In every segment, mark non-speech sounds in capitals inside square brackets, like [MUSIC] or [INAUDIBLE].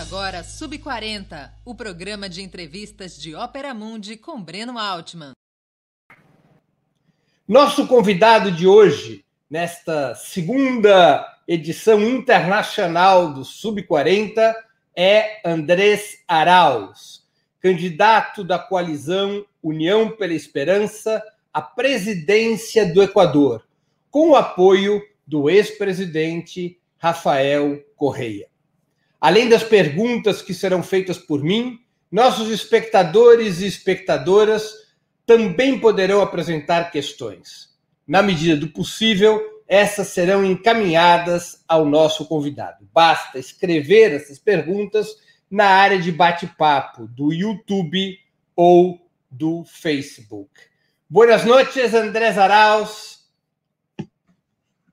Agora Sub 40, o programa de entrevistas de Ópera Mundi com Breno Altman. Nosso convidado de hoje, nesta segunda edição internacional do Sub 40, é Andrés Arauz, candidato da coalizão União pela Esperança à presidência do Equador, com o apoio do ex-presidente Rafael Correia. Além das perguntas que serão feitas por mim, nossos espectadores e espectadoras também poderão apresentar questões. Na medida do possível, essas serão encaminhadas ao nosso convidado. Basta escrever essas perguntas na área de bate-papo do YouTube ou do Facebook. Buenas noches, Andrés Arauz.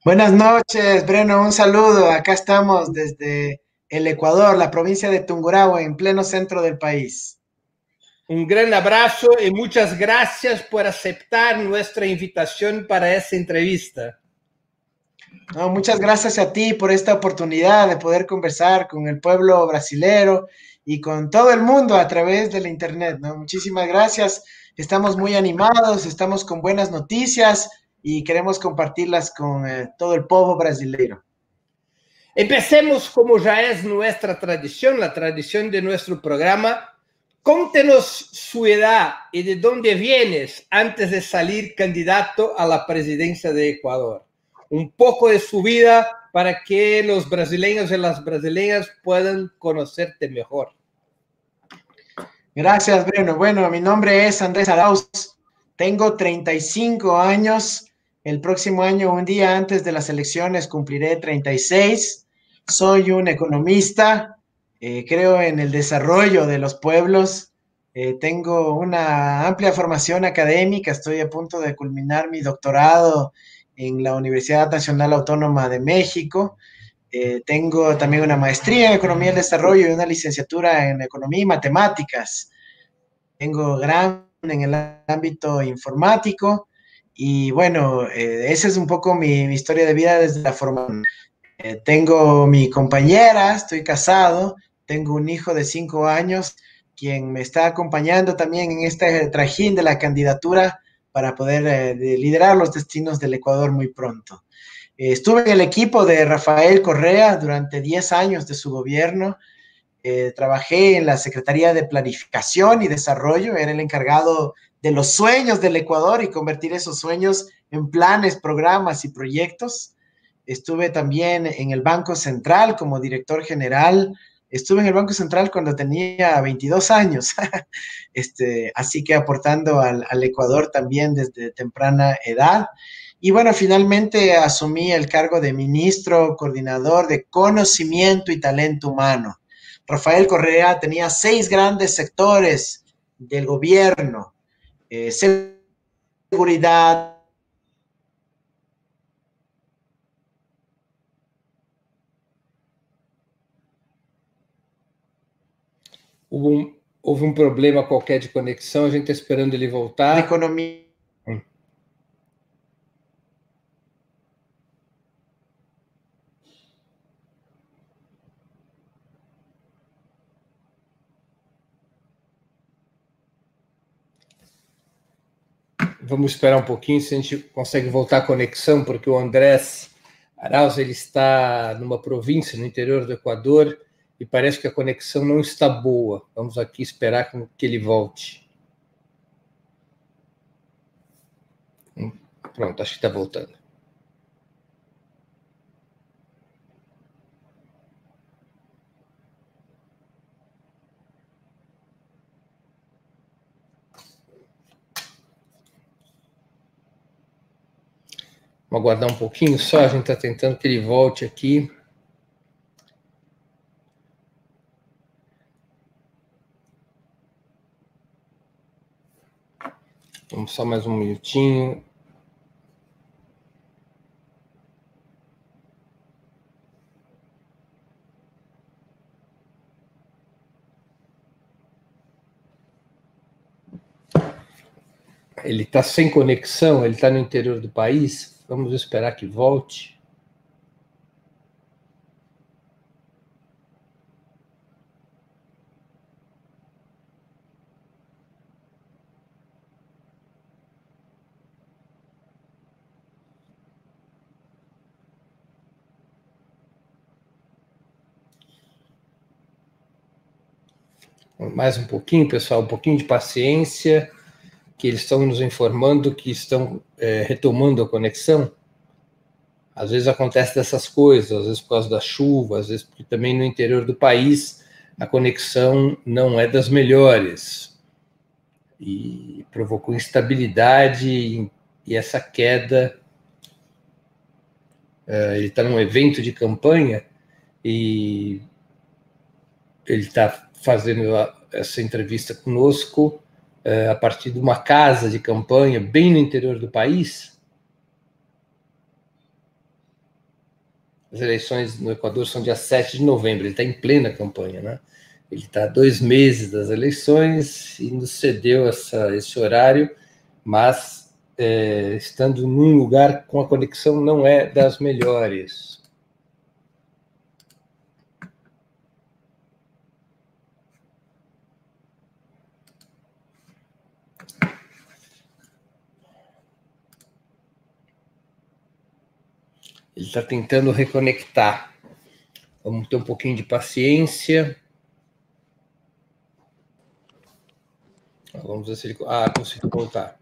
Buenas noches, Breno. Un saludo. Acá estamos desde el Ecuador, la provincia de Tungurahua, en pleno centro del país. Un gran abrazo y muchas gracias por aceptar nuestra invitación para esta entrevista. No, muchas gracias a ti por esta oportunidad de poder conversar con el pueblo brasilero y con todo el mundo a través de la internet. ¿no? Muchísimas gracias. Estamos muy animados, estamos con buenas noticias y queremos compartirlas con eh, todo el pueblo brasileño. Empecemos como ya es nuestra tradición, la tradición de nuestro programa. Contenos su edad y de dónde vienes antes de salir candidato a la presidencia de Ecuador. Un poco de su vida para que los brasileños y las brasileñas puedan conocerte mejor. Gracias, Bruno. Bueno, mi nombre es Andrés Arauz. Tengo 35 años. El próximo año, un día antes de las elecciones, cumpliré 36 soy un economista, eh, creo en el desarrollo de los pueblos, eh, tengo una amplia formación académica, estoy a punto de culminar mi doctorado en la Universidad Nacional Autónoma de México. Eh, tengo también una maestría en Economía y Desarrollo y una licenciatura en Economía y Matemáticas. Tengo gran en el ámbito informático y bueno, esa es un poco mi, mi historia de vida desde la formación. Eh, tengo mi compañera, estoy casado, tengo un hijo de cinco años, quien me está acompañando también en este trajín de la candidatura para poder eh, liderar los destinos del Ecuador muy pronto. Eh, estuve en el equipo de Rafael Correa durante 10 años de su gobierno. trabajé en la Secretaría de Planificación y Desarrollo, era el encargado de los sueños del Ecuador y convertir esos sueños en planes, programas y proyectos. Estuve también en el Banco Central como director general. Estuve en el Banco Central cuando tenía 22 años, [LAUGHS] este, así que aportando al, al Ecuador también desde temprana edad. Y bueno, finalmente asumí el cargo de ministro coordinador de conocimiento y talento humano. Rafael Correa tenía seis grandes sectores del gobierno, eh, seguridad, um, houve um problema qualquer de conexão, a gente está esperando ele voltar. Economia. Hum. Vamos esperar um pouquinho se a gente consegue voltar a conexão, porque o Andrés Arauz ele está numa província no interior do Equador e parece que a conexão não está boa. Vamos aqui esperar que ele volte. Hum, pronto, acho que está voltando. Vamos aguardar um pouquinho só, a gente está tentando que ele volte aqui. Vamos só mais um minutinho. Ele está sem conexão, ele está no interior do país. Vamos esperar que volte. Mais um pouquinho, pessoal, um pouquinho de paciência, que eles estão nos informando que estão é, retomando a conexão. Às vezes acontece dessas coisas, às vezes por causa da chuva, às vezes porque também no interior do país a conexão não é das melhores. E provocou instabilidade e, essa queda. Uh, ele está num evento de campanha e ele está fazendo a, essa entrevista conosco uh, a partir de uma casa de campanha bem no interior do país As eleições no Equador são dia 7 de novembro, ele está em plena campanha, né? Ele está a dois meses das eleições e nos cedeu essa, esse horário, mas é, estando num lugar com a conexão não é das melhores. Ele está tentando reconectar. Vamos ter um pouquinho de paciência. Vamos ver se ele. Ah, conseguiu voltar.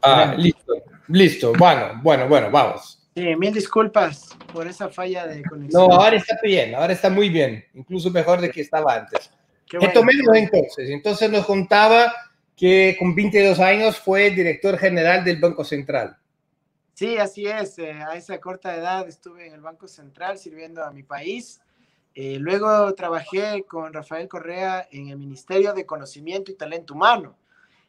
Ah, listo. Listo. Bueno, bueno, bueno, vamos. Sí, mil disculpas por esa falla de conexión. No, ahora está bien, ahora está muy bien, incluso mejor de que estaba antes. Bueno. Retomemos entonces. Entonces nos contaba que con 22 años fue director general del Banco Central. Sí, así es. Eh, a esa corta edad estuve en el Banco Central sirviendo a mi país. Eh, luego trabajé con Rafael Correa en el Ministerio de Conocimiento y Talento Humano.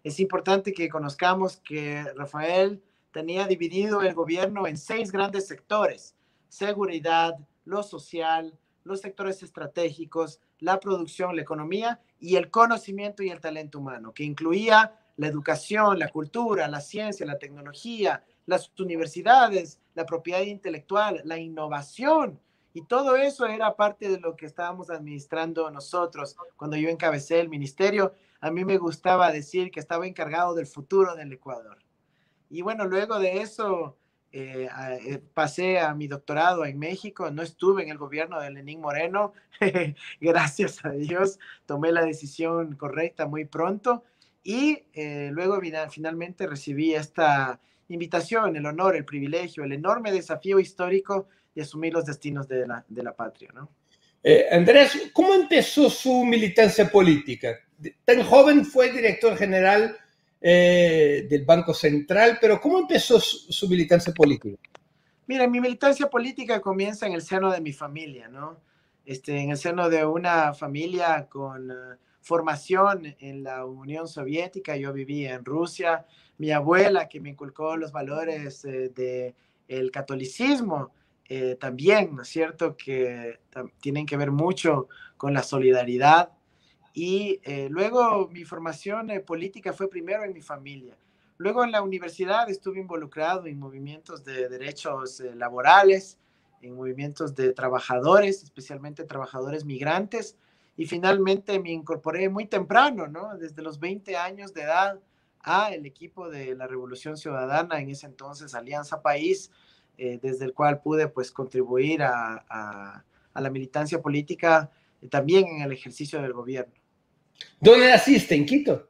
Es importante que conozcamos que Rafael tenía dividido el gobierno en seis grandes sectores. Seguridad, lo social, los sectores estratégicos, la producción, la economía y el conocimiento y el talento humano, que incluía la educación, la cultura, la ciencia, la tecnología, las universidades, la propiedad intelectual, la innovación. Y todo eso era parte de lo que estábamos administrando nosotros. Cuando yo encabecé el ministerio, a mí me gustaba decir que estaba encargado del futuro del Ecuador. Y bueno, luego de eso eh, eh, pasé a mi doctorado en México. No estuve en el gobierno de Lenín Moreno. [LAUGHS] Gracias a Dios, tomé la decisión correcta muy pronto. Y eh, luego finalmente recibí esta invitación, el honor, el privilegio, el enorme desafío histórico de asumir los destinos de la, de la patria. ¿no? Eh, Andrés, ¿cómo empezó su militancia política? Tan joven fue director general eh, del Banco Central, pero ¿cómo empezó su, su, militancia política? Mira, mi militancia política comienza en el seno de mi familia, ¿no? Este, en el seno de una familia con uh, formación en la Unión Soviética. Yo vivía en Rusia, mi abuela que me inculcó los valores eh, del el catolicismo, eh, también, ¿no es cierto?, que tienen que ver mucho con la solidaridad. Y eh, luego mi formación eh, política fue primero en mi familia. Luego en la universidad estuve involucrado en movimientos de derechos eh, laborales, en movimientos de trabajadores, especialmente trabajadores migrantes. Y finalmente me incorporé muy temprano, ¿no? Desde los 20 años de edad a el equipo de la Revolución Ciudadana, en ese entonces Alianza País, eh, desde el cual pude pues contribuir a, a, a la militancia política y también en el ejercicio del gobierno. ¿Dónde naciste? ¿En Quito?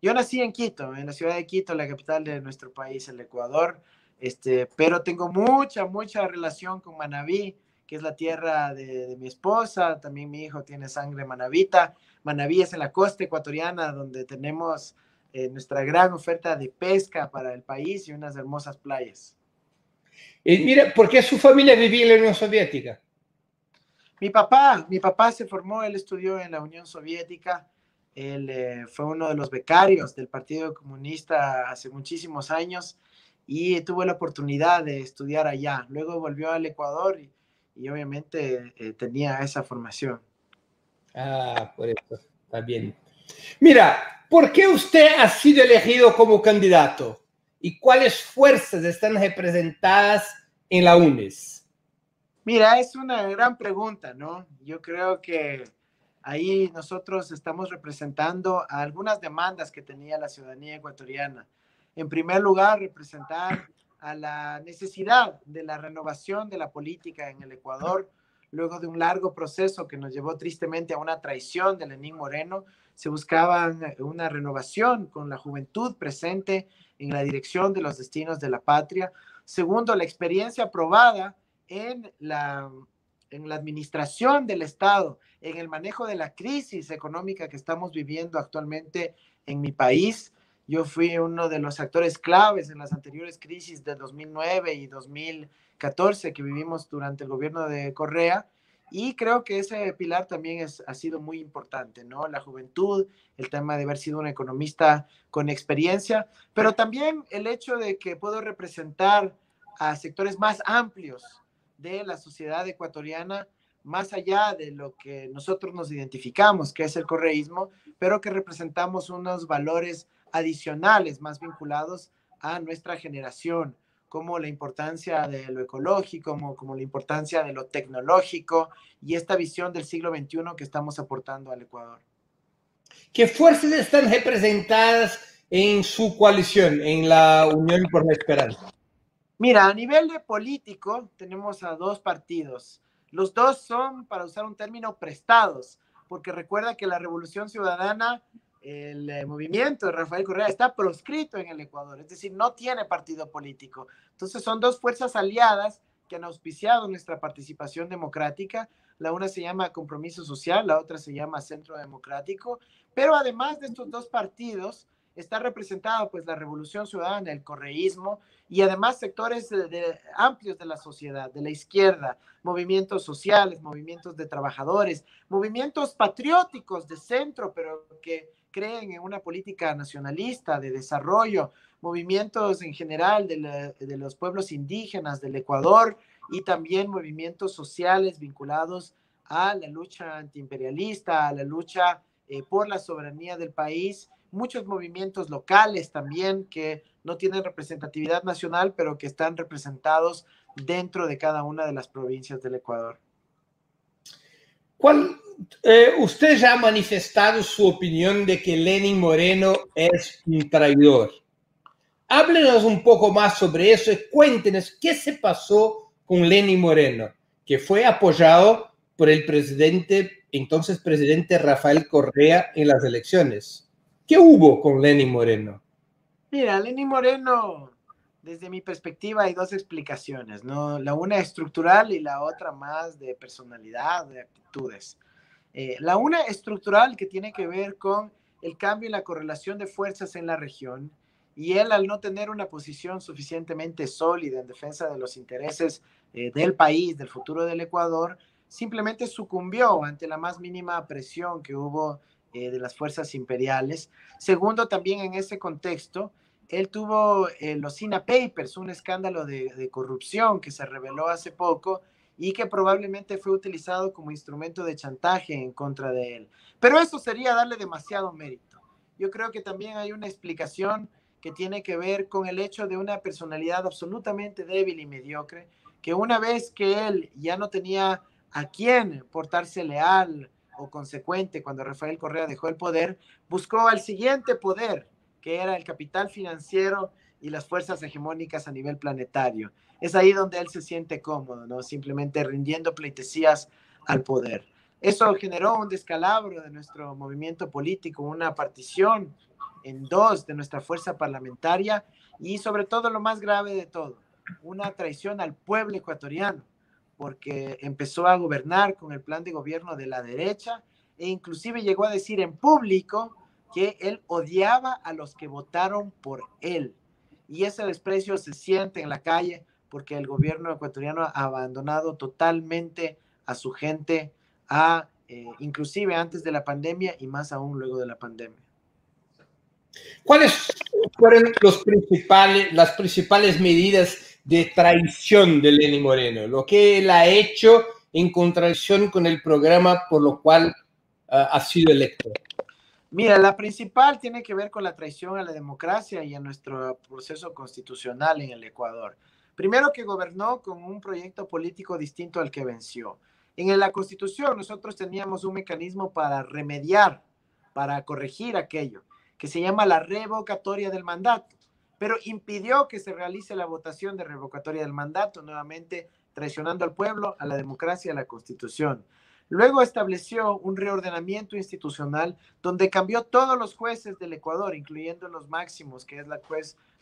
Yo nací en Quito, en la ciudad de Quito, la capital de nuestro país, el Ecuador, este, pero tengo mucha, mucha relación con Manabí, que es la tierra de, de mi esposa, también mi hijo tiene sangre manabita. Manabí es en la costa ecuatoriana donde tenemos eh, nuestra gran oferta de pesca para el país y unas hermosas playas. Y mira, ¿por qué su familia vivía en la Unión Soviética? Mi papá, mi papá se formó, él estudió en la Unión Soviética, él eh, fue uno de los becarios del Partido Comunista hace muchísimos años y tuvo la oportunidad de estudiar allá. Luego volvió al Ecuador y, y obviamente eh, tenía esa formación. Ah, por eso, está bien. Mira, ¿por qué usted ha sido elegido como candidato? ¿Y cuáles fuerzas están representadas en la UNES? Mira, es una gran pregunta, ¿no? Yo creo que ahí nosotros estamos representando algunas demandas que tenía la ciudadanía ecuatoriana. En primer lugar, representar a la necesidad de la renovación de la política en el Ecuador, luego de un largo proceso que nos llevó tristemente a una traición de Lenín Moreno, se buscaba una renovación con la juventud presente en la dirección de los destinos de la patria. Segundo, la experiencia probada en la, en la administración del Estado, en el manejo de la crisis económica que estamos viviendo actualmente en mi país. Yo fui uno de los actores claves en las anteriores crisis de 2009 y 2014 que vivimos durante el gobierno de Correa y creo que ese pilar también ha sido muy importante, ¿no? La juventud, el tema de haber sido un economista con experiencia, pero también el hecho de que puedo representar a sectores más amplios de la sociedad ecuatoriana, más allá de lo que nosotros nos identificamos, que es el correísmo, pero que representamos unos valores adicionales más vinculados a nuestra generación, como la importancia de lo ecológico, como, como la importancia de lo tecnológico y esta visión del siglo XXI que estamos aportando al Ecuador. ¿Qué fuerzas están representadas en su coalición, en la Unión por la Esperanza? Mira, a nivel de político tenemos a dos partidos. Los dos son, para usar un término, prestados, porque recuerda que la Revolución Ciudadana el eh, movimiento de Rafael Correa está proscrito en el Ecuador, es decir, no tiene partido político. Entonces son dos fuerzas aliadas que han auspiciado nuestra participación democrática. La una se llama Compromiso Social, la otra se llama Centro Democrático, pero además de estos dos partidos, está representada pues la revolución ciudadana, el correísmo y además sectores amplios de la sociedad, de la izquierda, movimientos sociales, movimientos de trabajadores, movimientos patrióticos de centro, pero que creen en una política nacionalista de desarrollo, movimientos en general de, los pueblos indígenas del Ecuador y también movimientos sociales vinculados a la lucha antiimperialista, a la lucha eh, por la soberanía del país, muchos movimientos locales también que no tienen representatividad nacional, pero que están representados dentro de cada una de las provincias del Ecuador. ¿Cuál, eh, usted ya ha manifestado su opinión de que Lenin Moreno es un traidor. Háblenos un poco más sobre eso y cuéntenos qué se pasó con Lenin Moreno, que fue apoyado por el presidente, entonces presidente Rafael Correa en las elecciones. ¿Qué hubo con Lenin Moreno? Mira, Lenin Moreno, desde mi perspectiva hay dos explicaciones, ¿no? La una estructural y la otra más de personalidad, de actitudes. Eh, la una estructural que tiene que ver con el cambio en la correlación de fuerzas en la región y él al no tener una posición suficientemente sólida en defensa de los intereses eh, del país, del futuro del Ecuador, simplemente sucumbió ante la más mínima presión que hubo eh, de las fuerzas imperiales. Segundo, también en ese contexto, él tuvo los SINA Papers, un escándalo de corrupción que se reveló hace poco y que probablemente fue utilizado como instrumento de chantaje en contra de él. Pero eso sería darle demasiado mérito. Yo creo que también hay una explicación que tiene que ver con el hecho de una personalidad absolutamente débil y mediocre, que una vez que él ya no tenía a quién portarse leal o consecuente cuando Rafael Correa dejó el poder, buscó al siguiente poder, que era el capital financiero y las fuerzas hegemónicas a nivel planetario. Es ahí donde él se siente cómodo, ¿no? Simplemente rindiendo pleitesías al poder. Eso generó un descalabro de nuestro movimiento político, una partición en dos de nuestra fuerza parlamentaria y sobre todo lo más grave de todo, una traición al pueblo ecuatoriano, porque empezó a gobernar con el plan de gobierno de la derecha e inclusive llegó a decir en público que él odiaba a los que votaron por él y ese desprecio se siente en la calle porque el gobierno ecuatoriano ha abandonado totalmente a su gente, a, eh, inclusive antes de la pandemia y más aún luego de la pandemia. ¿Cuáles fueron las principales medidas de traición de Lenny Moreno? Lo que él ha hecho en contradicción con el programa por lo cual ah, ha sido electo. Mira, la principal tiene que ver con la traición a la democracia y a nuestro proceso constitucional en el Ecuador. Primero que gobernó con un proyecto político distinto al que venció. En la constitución nosotros teníamos un mecanismo para remediar, para corregir aquello, que se llama la revocatoria del mandato, pero impidió que se realice la votación de revocatoria del mandato. Nuevamente traicionando al pueblo, a la democracia a la constitución. Luego estableció un reordenamiento institucional donde cambió todos los jueces del Ecuador, incluyendo los máximos, que es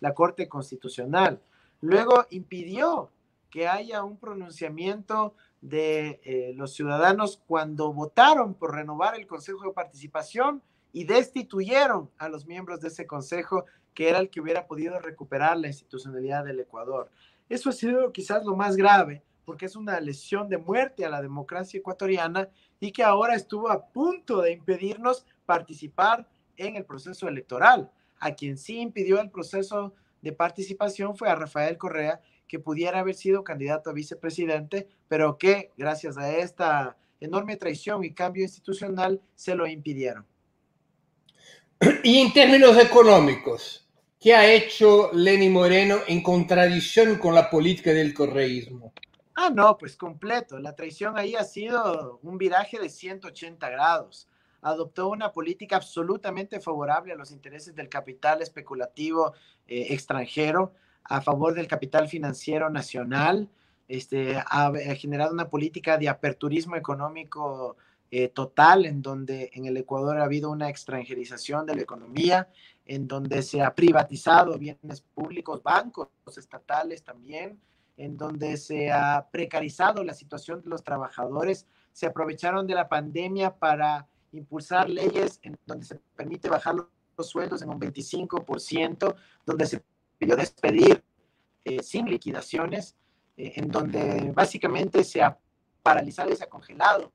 la, Corte Constitucional. Luego impidió que haya un pronunciamiento de eh, los ciudadanos cuando votaron por renovar el Consejo de Participación y destituyeron a los miembros de ese consejo, que era el que hubiera podido recuperar la institucionalidad del Ecuador. Eso ha sido quizás lo más grave, porque es una lesión de muerte a la democracia ecuatoriana y que ahora estuvo a punto de impedirnos participar en el proceso electoral. A quien sí impidió el proceso de participación fue a Rafael Correa, que pudiera haber sido candidato a vicepresidente, pero que gracias a esta enorme traición y cambio institucional se lo impidieron. Y en términos económicos, ¿qué ha hecho Lenny Moreno en contradicción con la política del correísmo? Ah, no, pues completo. La traición ahí ha sido un viraje de 180 grados. Adoptó una política absolutamente favorable a los intereses del capital especulativo eh, extranjero, a favor del capital financiero nacional. Este, ha, generado una política de aperturismo económico eh, total, en donde en el Ecuador ha habido una extranjerización de la economía, en donde se ha privatizado bienes públicos, bancos estatales también, en donde se ha precarizado la situación de los trabajadores, se aprovecharon de la pandemia para impulsar leyes en donde se permite bajar los sueldos en un 25%, donde se pidió despedir eh, sin liquidaciones, eh, en donde básicamente se ha paralizado y se ha congelado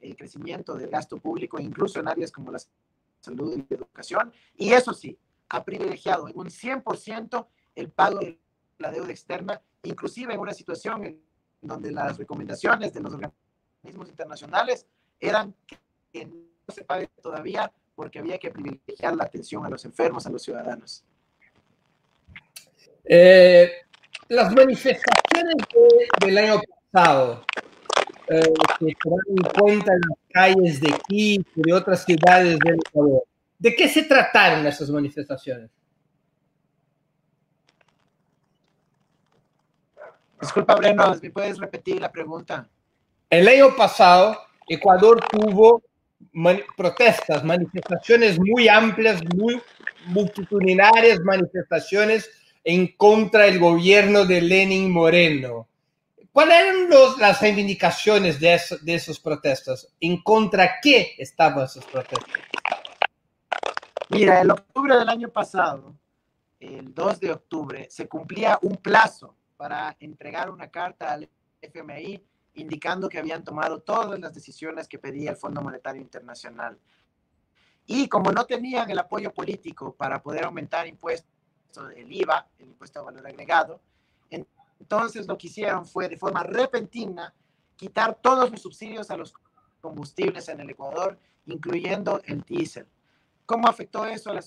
el crecimiento del gasto público, incluso en áreas como la salud y la educación. Y eso sí, ha privilegiado en un 100% el pago de la deuda externa inclusive en una situación en donde las recomendaciones de los organismos internacionales eran que no se pague todavía porque había que privilegiar la atención a los enfermos, a los ciudadanos. Eh, las manifestaciones del año pasado, eh, que se en cuenta en las calles de Quito y de otras ciudades del Ecuador, ¿de qué se trataron esas manifestaciones? Disculpa, Breno, ¿me puedes repetir la pregunta? El año pasado, Ecuador tuvo protestas, manifestaciones muy amplias, muy multitudinarias, manifestaciones en contra del gobierno de Lenin Moreno. ¿Cuáles eran las reivindicaciones de, de esas protestas? ¿En contra qué estaban esas protestas? Mira, el octubre del año pasado, el 2 de octubre, se cumplía un plazo para entregar una carta al FMI indicando que habían tomado todas las decisiones que pedía el Fondo Monetario Internacional. Y como no tenían el apoyo político para poder aumentar impuestos, el IVA, el impuesto a valor agregado, entonces lo que hicieron fue de forma repentina quitar todos los subsidios a los combustibles en el Ecuador, incluyendo el diésel. ¿Cómo afectó eso a la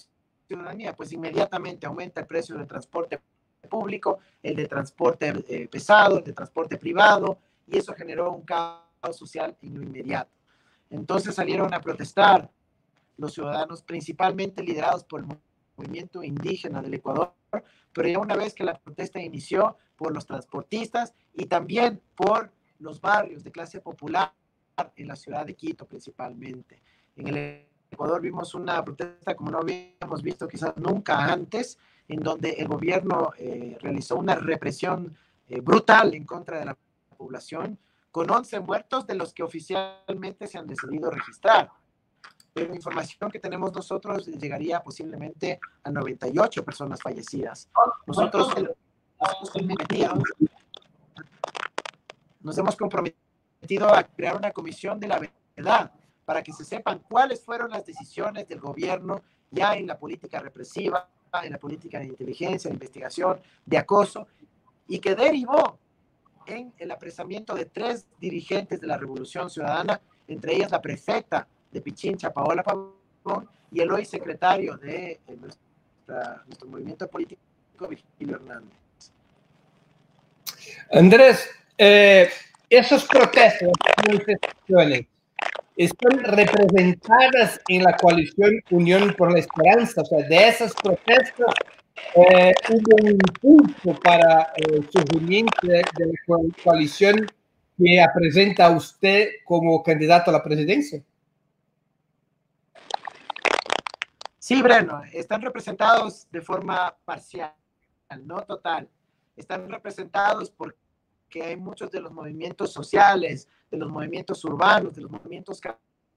ciudadanía? Pues inmediatamente aumenta el precio del transporte público, el de transporte eh, pesado, el de transporte privado, y eso generó un caos social en lo inmediato. Entonces salieron a protestar los ciudadanos, principalmente liderados por el movimiento indígena del Ecuador, pero ya una vez que la protesta inició por los transportistas y también por los barrios de clase popular en la ciudad de Quito principalmente. En el Ecuador vimos una protesta como no habíamos visto quizás nunca antes, en donde el gobierno eh, realizó una represión eh, brutal en contra de la población, con 11 muertos de los que oficialmente se han decidido registrar. Pero la información que tenemos nosotros llegaría posiblemente a 98 personas fallecidas. Nosotros nos hemos comprometido a crear una comisión de la verdad para que se sepan cuáles fueron las decisiones del gobierno ya en la política represiva, en la política de inteligencia, de investigación, de acoso, y que derivó en el apresamiento de tres dirigentes de la Revolución Ciudadana, entre ellas la prefecta de Pichincha, Paola Pavón, y el hoy secretario de eh, nuestro movimiento político, Virgilio Hernández. Andrés, eh, esas protestas, manifestaciones, están representadas en la coalición Unión por la Esperanza. O sea, de esas protestas eh, hubo un impulso para el surgimiento de, la coalición que presenta a usted como candidato a la presidencia. Sí, Breno, están representados de forma parcial, no total. Están representados porque hay muchos de los movimientos sociales, de los movimientos urbanos, de los movimientos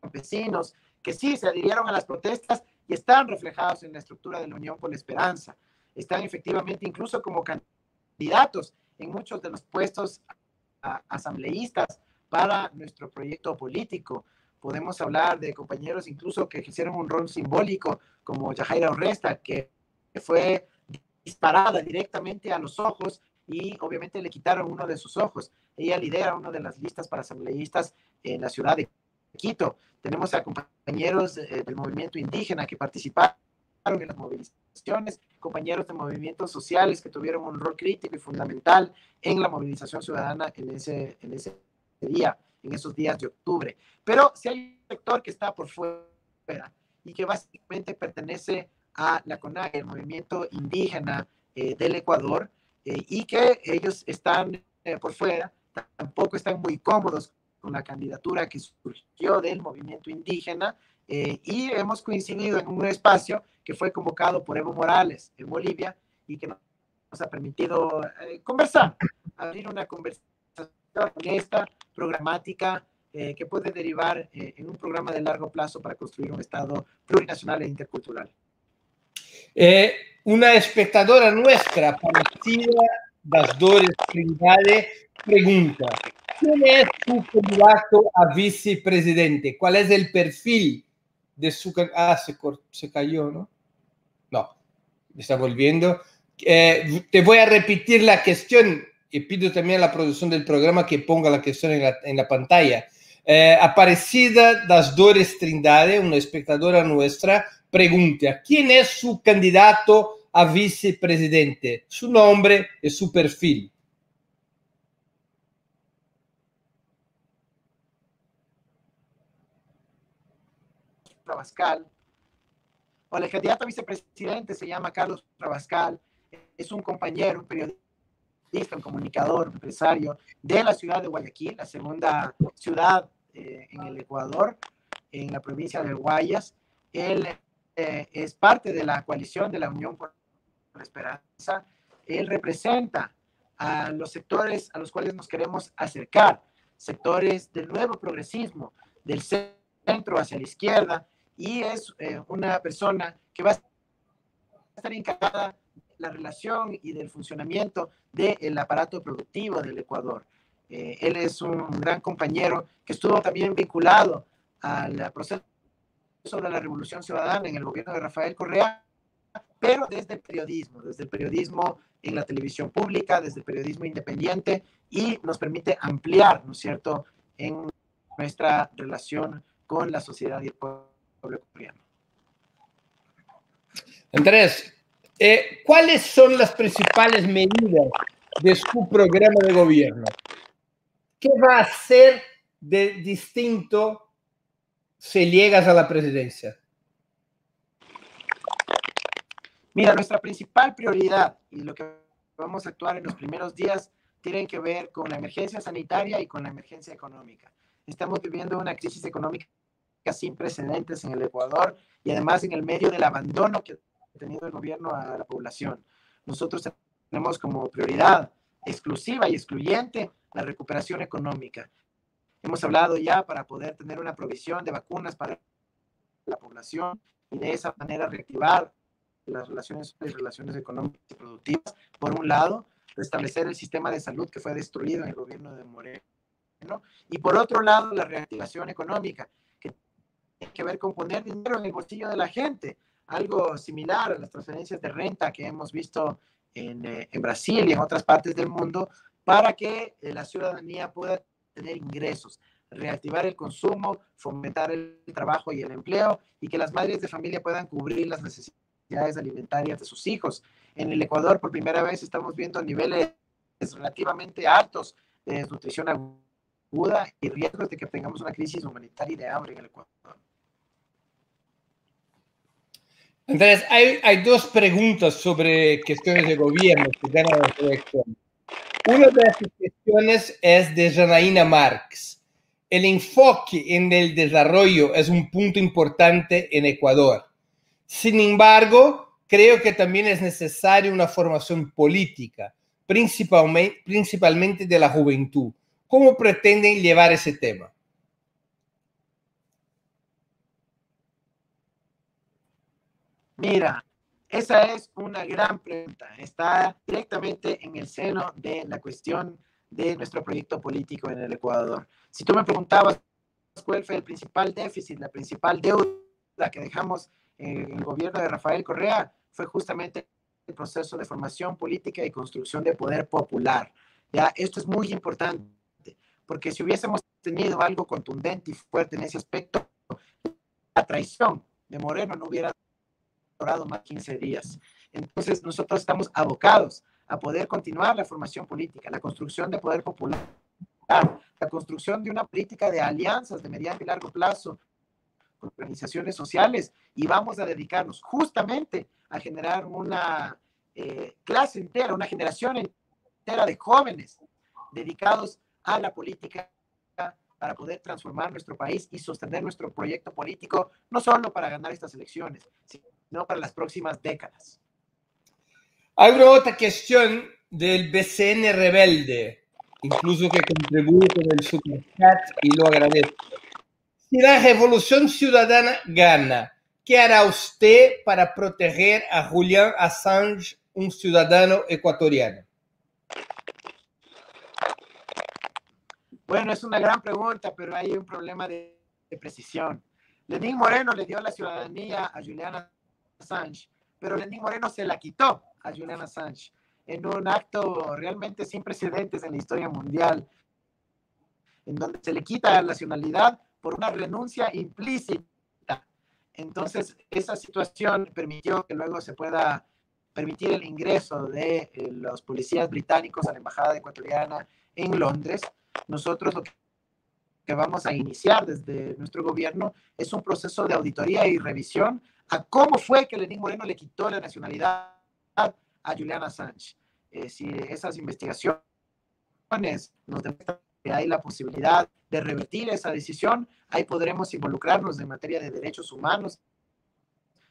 campesinos, que sí se adhirieron a las protestas y están reflejados en la estructura de la Unión por la Esperanza. Están efectivamente incluso como candidatos en muchos de los puestos asambleístas para nuestro proyecto político. Podemos hablar de compañeros incluso que hicieron un rol simbólico, como Yajaira Orresta, que fue disparada directamente a los ojos y obviamente le quitaron uno de sus ojos. Ella lidera una de las listas para asambleístas en la ciudad de Quito. Tenemos a compañeros eh, del movimiento indígena que participaron en las movilizaciones, compañeros de movimientos sociales que tuvieron un rol crítico y fundamental en la movilización ciudadana en ese, en ese día en esos días de octubre. Pero si hay un sector que está por fuera y que básicamente pertenece a la CONAG, el movimiento indígena eh, del Ecuador, eh, y que ellos están eh, por fuera, tampoco están muy cómodos con la candidatura que surgió del movimiento indígena, y hemos coincidido en un espacio que fue convocado por Evo Morales en Bolivia y que nos ha permitido conversar, abrir una conversación honesta, programática, eh, que puede derivar eh, en un programa de largo plazo para construir un Estado plurinacional e intercultural. Eh, una espectadora nuestra, Palestina das Dores Trindade, pregunta, ¿quién es su candidato a vicepresidente? ¿Cuál es el perfil de su... Ah, se, se cayó, ¿no? No, está volviendo. te voy a repetir la cuestión y pido también a la producción del programa que ponga la cuestión en la, en la pantalla. Eh, Aparecida das Dores Trindade, una espectadora nuestra, pregunta, ¿quién es su candidato a vicepresidente? Su nombre y su perfil. Rabascal. Hola, el candidato a vicepresidente se llama Carlos Rabascal. Es un compañero, un periodista un comunicador, empresario de la ciudad de Guayaquil, la segunda ciudad eh, en el Ecuador, en la provincia de Guayas. Él eh, es parte de la coalición de la Unión por la Esperanza. Él representa a los sectores a los cuales nos queremos acercar, sectores del nuevo progresismo, del centro hacia la izquierda, y es eh, una persona que va a estar encargada la relación y del funcionamiento del aparato productivo del Ecuador. Eh, él es un gran compañero que estuvo también vinculado al proceso de la Revolución Ciudadana en el gobierno de Rafael Correa, pero desde el periodismo, desde el periodismo en la televisión pública, desde el periodismo independiente y nos permite ampliar, ¿no es cierto?, en nuestra relación con la sociedad y el pueblo ecuatoriano. Andrés, eh, ¿Cuáles son las principales medidas de su programa de gobierno? ¿Qué va a hacer de distinto si llegas a la presidencia? Mira, nuestra principal prioridad y lo que vamos a actuar en los primeros días tienen que ver con la emergencia sanitaria y con la emergencia económica. Estamos viviendo una crisis económica sin precedentes en el Ecuador y además en el medio del abandono que tenido el gobierno a la población. Nosotros tenemos como prioridad exclusiva y excluyente la recuperación económica. Hemos hablado ya para poder tener una provisión de vacunas para la población y de esa manera reactivar las relaciones, las relaciones económicas y productivas, por un lado, restablecer el sistema de salud que fue destruido en el gobierno de Moreno, y por otro lado, la reactivación económica, que tiene que ver con poner dinero en el bolsillo de la gente, algo similar a las transferencias de renta que hemos visto en, eh, en Brasil y en otras partes del mundo, para que eh, la ciudadanía pueda tener ingresos, reactivar el consumo, fomentar el trabajo y el empleo y que las madres de familia puedan cubrir las necesidades alimentarias de sus hijos. En el Ecuador, por primera vez, estamos viendo niveles relativamente altos de desnutrición aguda y riesgos de que tengamos una crisis humanitaria y de hambre en el Ecuador. Andrés, hay, hay, dos preguntas sobre cuestiones de gobierno que ganan la elección. Una de esas cuestiones es de Janaína Marx. El enfoque en el desarrollo es un punto importante en Ecuador. Sin embargo, creo que también es necesaria una formación política, principalmente, principalmente de la juventud. ¿Cómo pretenden llevar ese tema? Mira, esa es una gran pregunta. Está directamente en el seno de la cuestión de nuestro proyecto político en el Ecuador. Si tú me preguntabas cuál fue el principal déficit, la principal deuda que dejamos en el gobierno de Rafael Correa, fue justamente el proceso de formación política y construcción de poder popular. Ya, esto es muy importante, porque si hubiésemos tenido algo contundente y fuerte en ese aspecto, la traición de Moreno no hubiera más 15 días. Entonces, nosotros estamos abocados a poder continuar la formación política, la construcción de poder popular, la construcción de una política de alianzas de mediano y largo plazo con organizaciones sociales y vamos a dedicarnos justamente a generar una eh, clase entera, una generación entera de jóvenes dedicados a la política para poder transformar nuestro país y sostener nuestro proyecto político, no solo para ganar estas elecciones, sino para las próximas décadas. Hay otra cuestión del BCN rebelde, incluso que contribuye con el superchat y lo agradezco. Si la revolución ciudadana gana, ¿qué hará usted para proteger a Julián Assange, un ciudadano ecuatoriano? Bueno, es una gran pregunta, pero hay un problema de, precisión. Lenín Moreno le dio la ciudadanía a Juliana Assange, pero Lenín Moreno se la quitó a Julian Assange en un acto realmente sin precedentes en la historia mundial, en donde se le quita la nacionalidad por una renuncia implícita. Entonces, esa situación permitió que luego se pueda permitir el ingreso de eh, los policías británicos a la embajada ecuatoriana en Londres nosotros lo que vamos a iniciar desde nuestro gobierno es un proceso de auditoría y revisión a cómo fue que Lenín Moreno le quitó la nacionalidad a Juliana Assange. Eh, si esas investigaciones nos demuestran que hay la posibilidad de revertir esa decisión, ahí podremos involucrarnos en materia de derechos humanos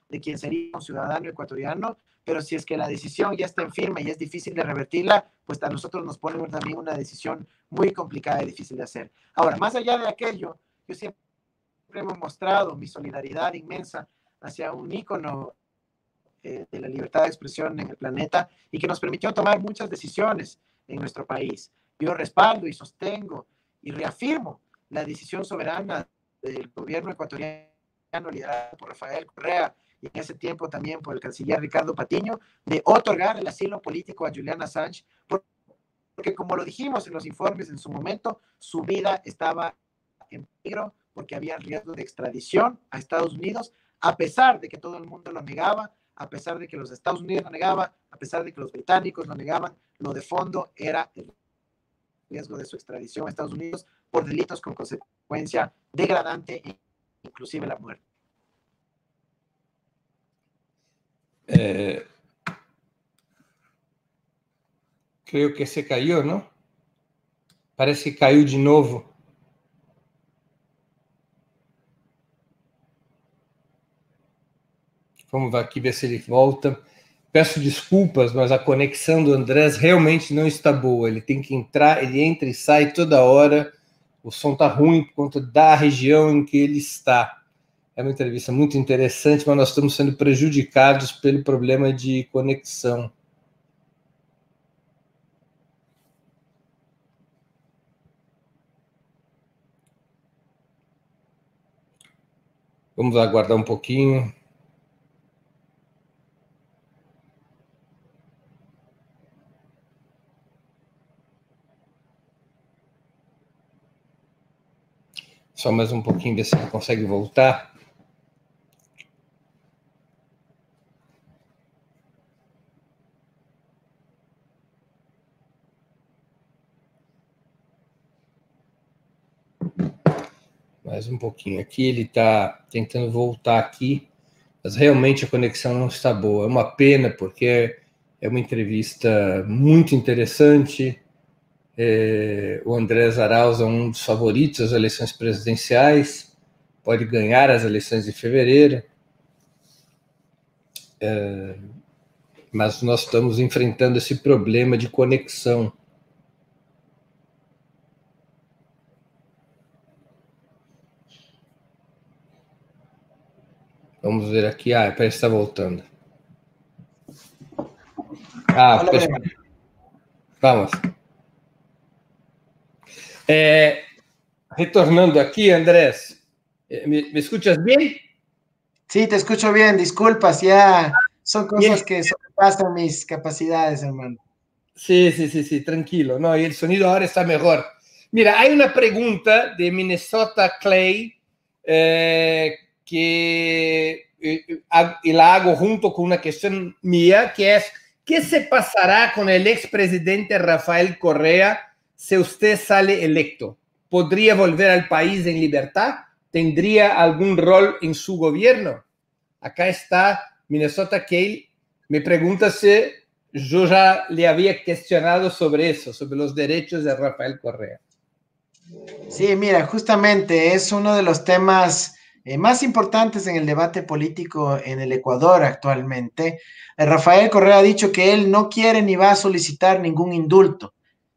de quien sería un ciudadano ecuatoriano pero si es que la decisión ya está en firme y es difícil de revertirla, pues a nosotros nos pone también una decisión muy complicada y difícil de hacer. Ahora, más allá de aquello, yo siempre hemos mostrado mi solidaridad inmensa hacia un ícono eh, de la libertad de expresión en el planeta y que nos permitió tomar muchas decisiones en nuestro país. Yo respaldo y sostengo y reafirmo la decisión soberana del gobierno ecuatoriano liderado por Rafael Correa y en ese tiempo también por el canciller Ricardo Patiño, de otorgar el asilo político a Julian Assange, porque como lo dijimos en los informes en su momento, su vida estaba en peligro porque había riesgo de extradición a Estados Unidos, a pesar de que todo el mundo lo negaba, a pesar de que los Estados Unidos lo negaban, a pesar de que los británicos lo negaban, lo de fondo era el riesgo de su extradición a Estados Unidos por delitos con consecuencia degradante e inclusive la muerte. Eh, creio que se caiu, não? Parece que caiu de novo. Vamos aqui ver se ele volta. Peço desculpas, mas a conexão do Andrés realmente não está boa. Ele tem que entrar, ele entra e sai toda hora. O som está ruim por conta da região em que ele está. É uma entrevista muito interessante, mas nós estamos sendo prejudicados pelo problema de conexão. Vamos aguardar um pouquinho. Só mais um pouquinho, ver se ele consegue voltar. mais um pouquinho aqui. Ele está tentando voltar aqui. mas realmente a conexão não está boa. É uma pena, porque é uma entrevista muito interessante. É, o André Arauz é um dos favoritos das eleições presidenciais, pode ganhar as eleições de fevereiro. É, mas nós estamos enfrentando esse problema de conexão. Vamos ver aqui. Ah, parece que está voltando. Ah, vamos. Retornando aqui, Andrés, eh, ¿me, ¿me, escuchas bien? Sí, te escucho bien. Disculpas, ya son cosas que sobrepasan mis capacidades, hermano. Sí, sí, sí, sí, tranquilo. No, y el sonido ahora está mejor. Mira, hay una pregunta de Minnesota Clay eh, que eh, y la hago junto con una cuestión mía, que es, ¿qué se pasará con el expresidente Rafael Correa si usted sale electo? ¿Podría volver al país en libertad? ¿Tendría algún rol en su gobierno? Acá está Minnesota Kale. Me pregunta si yo ya le había cuestionado sobre eso, sobre los derechos de Rafael Correa. Sí, mira, justamente es uno de los temas eh, más importantes en el debate político en el Ecuador actualmente. Eh, Rafael Correa ha dicho que él no quiere ni va a solicitar ningún indulto,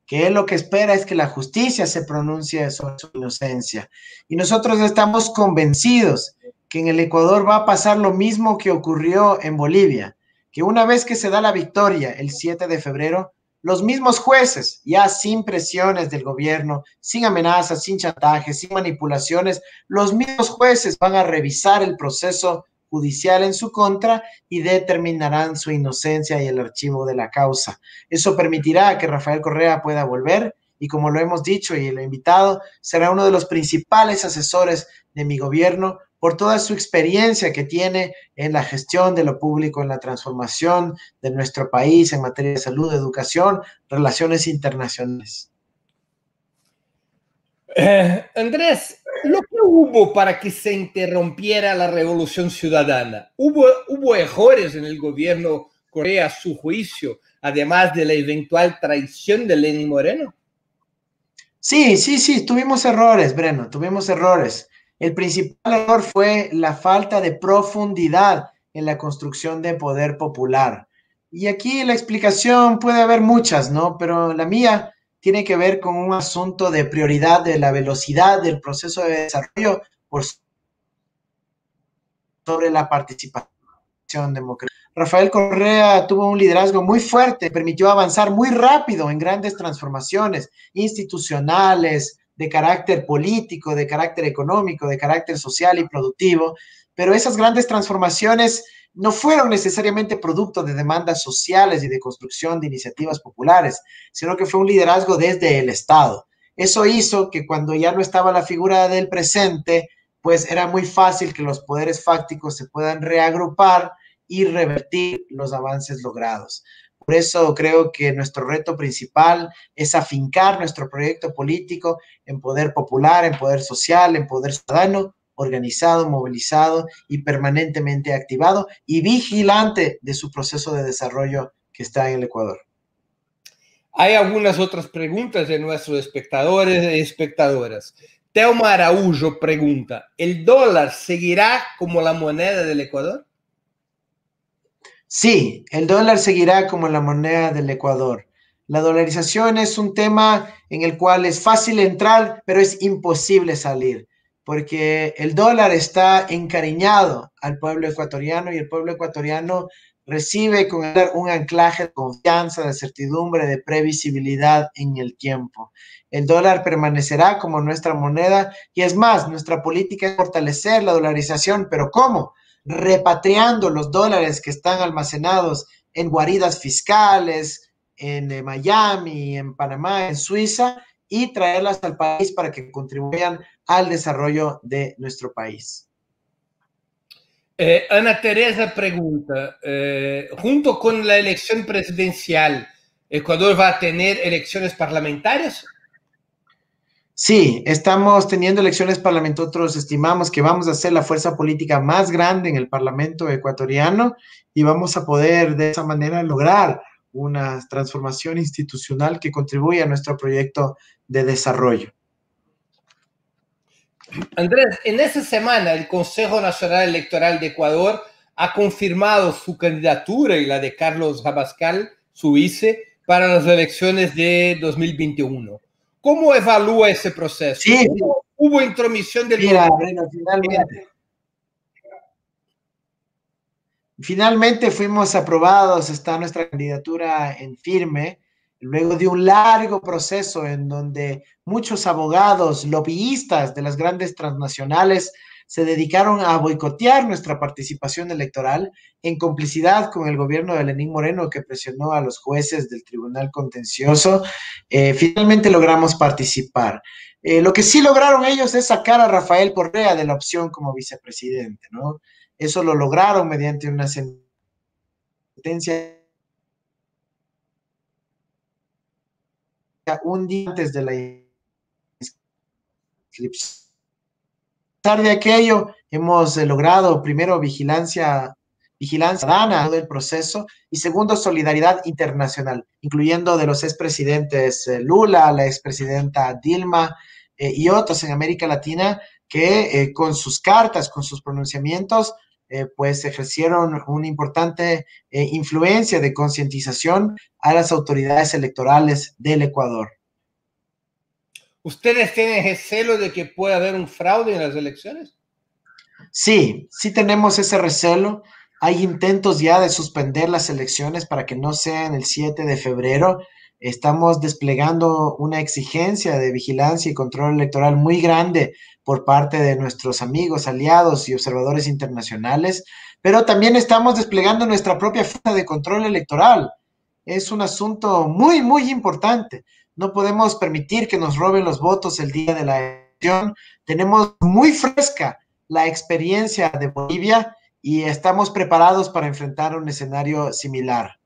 que él lo que espera es que la justicia se pronuncie sobre su inocencia. Y nosotros estamos convencidos que en el Ecuador va a pasar lo mismo que ocurrió en Bolivia, que una vez que se da la victoria el 7 de febrero, los mismos jueces, ya sin presiones del gobierno, sin amenazas, sin chantajes, sin manipulaciones, los mismos jueces van a revisar el proceso judicial en su contra y determinarán su inocencia y el archivo de la causa. Eso permitirá que Rafael Correa pueda volver y como lo hemos dicho y he invitado, será uno de los principales asesores de mi gobierno por toda su experiencia que tiene en la gestión de lo público, en la transformación de nuestro país en materia de salud, educación, relaciones internacionales. Eh, Andrés, lo que hubo para que se interrumpiera la revolución ciudadana, ¿hubo, hubo errores en el gobierno Corea a su juicio, además de la eventual traición de Lenin Moreno? Sí, sí, sí, tuvimos errores, Breno, tuvimos errores. El principal error fue la falta de profundidad en la construcción de poder popular. Y aquí la explicación puede haber muchas, ¿no? Pero la mía tiene que ver con un asunto de prioridad de la velocidad del proceso de desarrollo sobre la participación democrática. Rafael Correa tuvo un liderazgo muy fuerte, permitió avanzar muy rápido en grandes transformaciones institucionales, de carácter político, de carácter económico, de carácter social y productivo, pero esas grandes transformaciones no fueron necesariamente producto de demandas sociales y de construcción de iniciativas populares, sino que fue un liderazgo desde el Estado. Eso hizo que cuando ya no estaba la figura del presente, pues era muy fácil que los poderes fácticos se puedan reagrupar y revertir los avances logrados. Por eso creo que nuestro reto principal es afincar nuestro proyecto político en poder popular, en poder social, en poder ciudadano, organizado, movilizado y permanentemente activado y vigilante de su proceso de desarrollo que está en el Ecuador. Hay algunas otras preguntas de nuestros espectadores y espectadoras. Telma Araújo pregunta, ¿el dólar seguirá como la moneda del Ecuador? Sí, el dólar seguirá como la moneda del Ecuador. La dolarización es un tema en el cual es fácil entrar, pero es imposible salir, porque el dólar está encariñado al pueblo ecuatoriano y el pueblo ecuatoriano recibe con un anclaje de confianza, de certidumbre, de previsibilidad en el tiempo. El dólar permanecerá como nuestra moneda y es más, nuestra política es fortalecer la dolarización, pero ¿cómo? repatriando los dólares que están almacenados en guaridas fiscales, en eh, Miami, en Panamá, en Suiza, y traerlas al país para que contribuyan al desarrollo de nuestro país. Eh, Ana Teresa pregunta, eh, junto con la elección presidencial, ¿Ecuador va a tener elecciones parlamentarias? Sí, estamos teniendo elecciones parlamentarias. Nosotros estimamos que vamos a ser la fuerza política más grande en el Parlamento ecuatoriano y vamos a poder de esa manera lograr una transformación institucional que contribuya a nuestro proyecto de desarrollo. Andrés, en esa semana el Consejo Nacional Electoral de Ecuador ha confirmado su candidatura y la de Carlos Rabascal, su vice, para las elecciones de 2021. ¿Cómo evalúa ese proceso? Sí. ¿Hubo, intromisión del Mira, finalmente, finalmente fuimos aprobados, está nuestra candidatura en firme, luego de un largo proceso en donde muchos abogados, lobbyistas de las grandes transnacionales se dedicaron a boicotear nuestra participación electoral en complicidad con el gobierno de Lenín Moreno que presionó a los jueces del Tribunal Contencioso. Eh, finalmente logramos participar. Eh, lo que sí lograron ellos es sacar a Rafael Correa de la opción como vicepresidente, ¿no? Eso lo lograron mediante una sentencia un día antes de la inscripción. De aquello, hemos eh, logrado primero vigilancia, vigilancia ciudadana del proceso y segundo solidaridad internacional, incluyendo de los expresidentes eh, Lula, la expresidenta Dilma eh, y otros en América Latina que con sus cartas, con sus pronunciamientos, pues ejercieron una importante influencia de concientización a las autoridades electorales del Ecuador. ¿Ustedes tienen ese celo de que puede haber un fraude en las elecciones? Sí, sí tenemos ese recelo. Hay intentos ya de suspender las elecciones para que no sean el 7 de febrero. Estamos desplegando una exigencia de vigilancia y control electoral muy grande por parte de nuestros amigos, aliados y observadores internacionales, pero también estamos desplegando nuestra propia fuerza de control electoral. Es un asunto muy, muy importante. No podemos permitir que nos roben los votos el día de la elección. Tenemos muy fresca la experiencia de Bolivia y estamos preparados para enfrentar un escenario similar.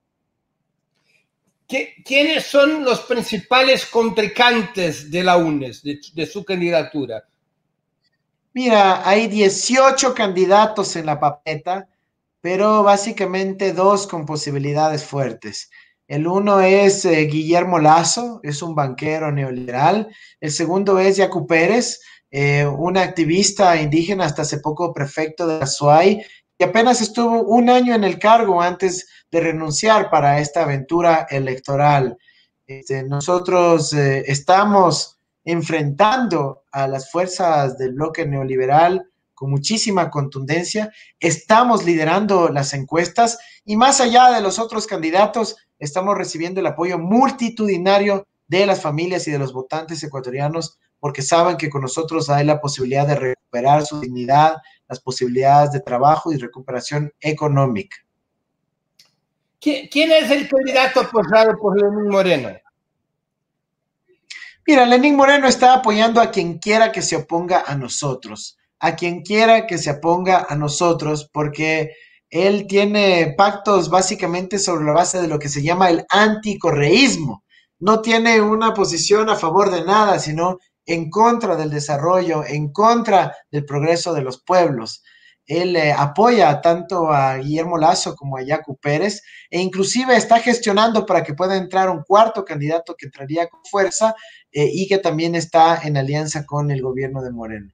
¿Quiénes son los principales contrincantes de la UNES, de, su candidatura? Mira, hay 18 candidatos en la papeta, pero básicamente dos con posibilidades fuertes. El uno es eh, Guillermo Lazo, es un banquero neoliberal. El segundo es Yacu Pérez, eh, un activista indígena hasta hace poco prefecto de Azuay, y apenas estuvo un año en el cargo antes de renunciar para esta aventura electoral. Este, nosotros eh, estamos enfrentando a las fuerzas del bloque neoliberal con muchísima contundencia, estamos liderando las encuestas y más allá de los otros candidatos, estamos recibiendo el apoyo multitudinario de las familias y de los votantes ecuatorianos porque saben que con nosotros hay la posibilidad de recuperar su dignidad, las posibilidades de trabajo y recuperación económica. ¿Quién es el candidato apoyado por Lenín Moreno? Mira, Lenín Moreno está apoyando a quien quiera que se oponga a nosotros, a quien quiera que se oponga a nosotros, porque él tiene pactos básicamente sobre la base de lo que se llama el anticorreísmo. No tiene una posición a favor de nada, sino en contra del desarrollo, en contra del progreso de los pueblos. Él eh, apoya tanto a Guillermo Lazo como a Yacu Pérez e inclusive está gestionando para que pueda entrar un cuarto candidato que entraría con fuerza eh, y que también está en alianza con el gobierno de Moreno.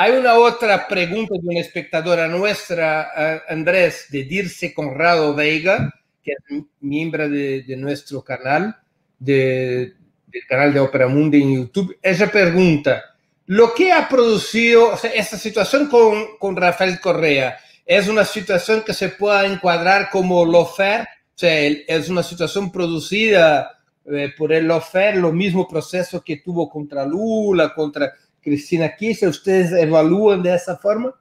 Hay una otra pregunta de una espectadora nuestra, Andrés, de Dirce Conrado Veiga, que es miembro de, nuestro canal, del canal de Opera Mundi en YouTube. Ella pregunta, lo que ha producido esta situación con, con, Rafael Correa, ¿es una situación que se pueda encuadrar como lofer? O sea, es una situación producida eh, por el lofer, lo mismo proceso que tuvo contra Lula, contra Cristina Kirchner, ¿ustedes evalúan de esa forma?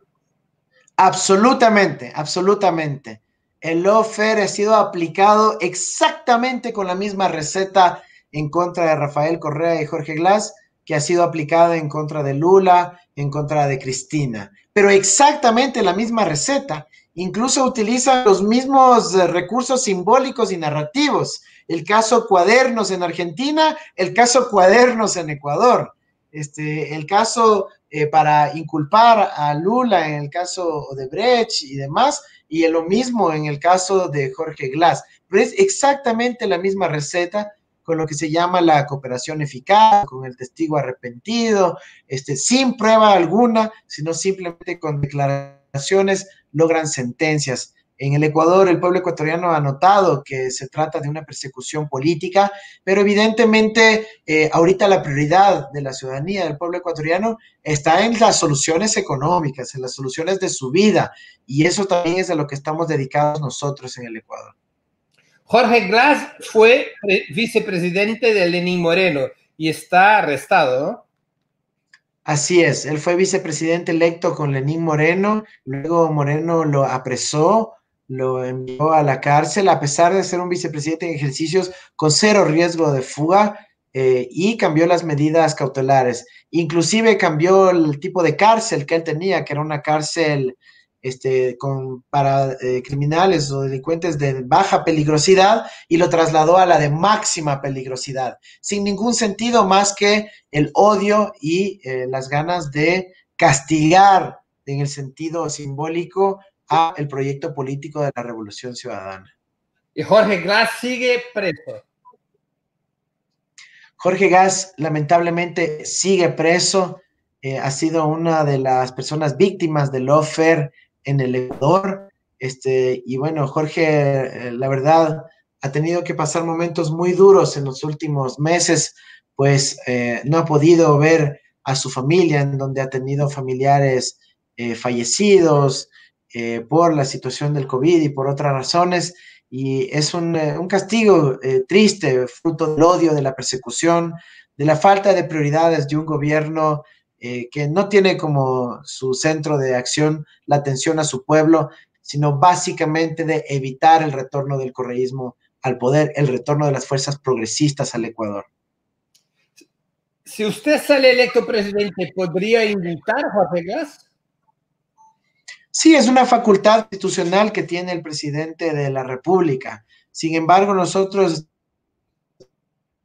Absolutamente, absolutamente. El lawfare ha sido aplicado exactamente con la misma receta en contra de Rafael Correa y Jorge Glass que ha sido aplicada en contra de Lula, en contra de Cristina. Pero exactamente la misma receta. Incluso utiliza los mismos eh, recursos simbólicos y narrativos. El caso Cuadernos en Argentina, el caso Cuadernos en Ecuador. Este, el caso eh, para inculpar a Lula en el caso de Brecht y demás, y lo mismo en el caso de Jorge Glass. Pero es exactamente la misma receta con lo que se llama la cooperación eficaz, con el testigo arrepentido, este, sin prueba alguna, sino simplemente con declaraciones logran sentencias. En el Ecuador, el pueblo ecuatoriano ha notado que se trata de una persecución política, pero evidentemente eh, ahorita la prioridad de la ciudadanía del pueblo ecuatoriano está en las soluciones económicas, en las soluciones de su vida, y eso también es a lo que estamos dedicados nosotros en el Ecuador. Jorge Glass fue vicepresidente de Lenín Moreno y está arrestado, ¿no? Así es, él fue vicepresidente electo con Lenín Moreno, luego Moreno lo apresó, lo envió a la cárcel, a pesar de ser un vicepresidente en ejercicios con cero riesgo de fuga, eh, y cambió las medidas cautelares. Inclusive cambió el tipo de cárcel que él tenía, que era una cárcel este, con, para eh, criminales o delincuentes de baja peligrosidad y lo trasladó a la de máxima peligrosidad, sin ningún sentido más que el odio y eh, las ganas de castigar en el sentido simbólico a el proyecto político de la Revolución Ciudadana. Y Jorge Glass sigue preso. Jorge Gas lamentablemente sigue preso. Eh, ha sido una de las personas víctimas del offer en el Ecuador. Este, y bueno, Jorge, eh, la verdad, ha tenido que pasar momentos muy duros en los últimos meses, pues eh, no ha podido ver a su familia, en donde ha tenido familiares eh, por la situación del COVID y por otras razones. Y es un, un castigo triste, fruto del odio, de la persecución, de la falta de prioridades de un gobierno eh, que no tiene como su centro de acción la atención a su pueblo, sino básicamente de evitar el retorno del correísmo al poder, el retorno de las fuerzas progresistas al Ecuador. Si usted sale electo presidente, ¿podría invitar a Jorge Gas? Sí, es una facultad institucional que tiene el presidente de la República. Sin embargo, nosotros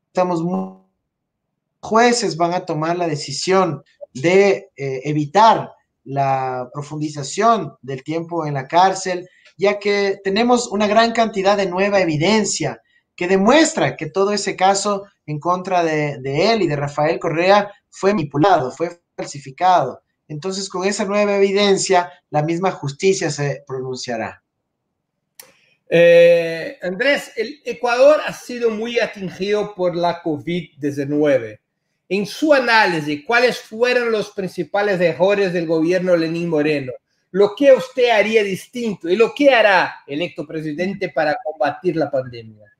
estamos muy jueces van a tomar la decisión de eh, evitar la profundización del tiempo en la cárcel, ya que tenemos una gran cantidad de nueva evidencia que demuestra que todo ese caso en contra de, él y de Rafael Correa fue manipulado, fue falsificado. Entonces, con esa nueva evidencia, la misma justicia se pronunciará. Eh, Andrés, el Ecuador ha sido muy atingido por la COVID-19. En su análisis, ¿cuáles fueron los principales errores del gobierno Lenín Moreno? Lo que usted haría distinto y lo que hará electo presidente para combatir la pandemia.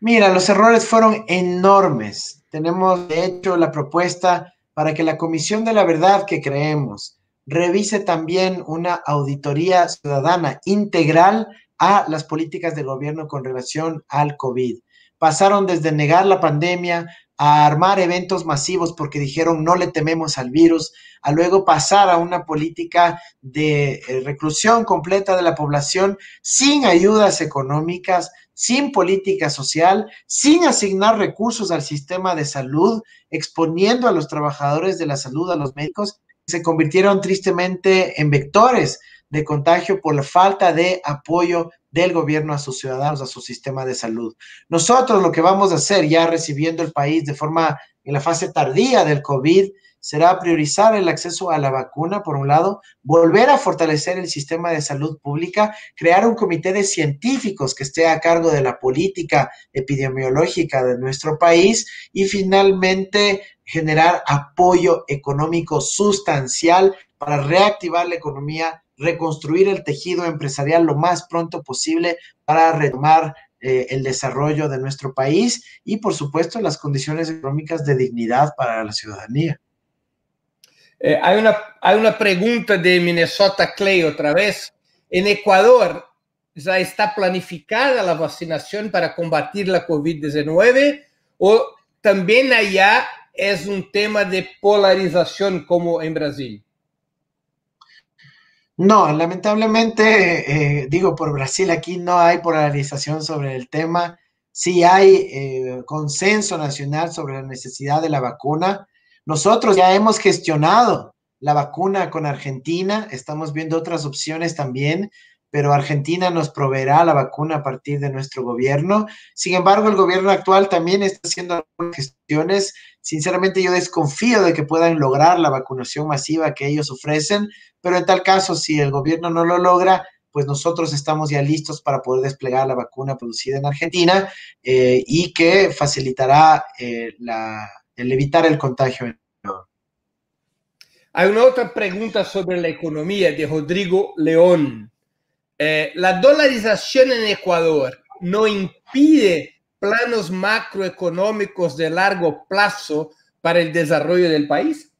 Mira, los errores fueron enormes. Tenemos, de hecho, la propuesta para que la Comisión de la Verdad que creemos revise también una auditoría ciudadana integral a las políticas del gobierno con relación al COVID. Pasaron desde negar la pandemia a armar eventos masivos porque dijeron no le tememos al virus, a luego pasar a una política de eh, reclusión completa de la población sin ayudas económicas, sin política social, sin asignar recursos al sistema de salud, exponiendo a los trabajadores de la salud, a los médicos, se convirtieron tristemente en vectores de contagio por la falta de apoyo del gobierno a sus ciudadanos, a su sistema de salud. Nosotros lo que vamos a hacer ya recibiendo el país de forma en la fase tardía del COVID será priorizar el acceso a la vacuna, por un lado, volver a fortalecer el sistema de salud pública, crear un comité de científicos que esté a cargo de la política epidemiológica de nuestro país y finalmente generar apoyo económico sustancial para reactivar la economía reconstruir el tejido empresarial lo más pronto posible para retomar eh, el desarrollo de nuestro país y, por supuesto, las condiciones económicas de dignidad para la ciudadanía. Eh, hay, una, hay una pregunta de Minnesota Clay otra vez. En Ecuador ya está planificada la vacunación para combatir la COVID-19 o también allá es un tema de polarización como en Brasil? No, lamentablemente, eh, digo, por Brasil aquí no hay polarización sobre el tema. sí hay eh, consenso nacional sobre la necesidad de la vacuna. Nosotros ya hemos gestionado la vacuna con Argentina, estamos viendo otras opciones también, pero Argentina nos proveerá la vacuna a partir de nuestro gobierno. Sin embargo, el gobierno actual también está haciendo gestiones. Sinceramente, yo desconfío de que puedan lograr la vacunación masiva que ellos ofrecen, pero en tal caso, si el gobierno no lo logra, pues nosotros estamos ya listos para poder desplegar la vacuna producida en Argentina eh, y que facilitará eh, el evitar el contagio hay una otra pregunta sobre la economía de Rodrigo León. Eh, ¿La dolarización en Ecuador no impide planos macroeconómicos de largo plazo para el desarrollo del país?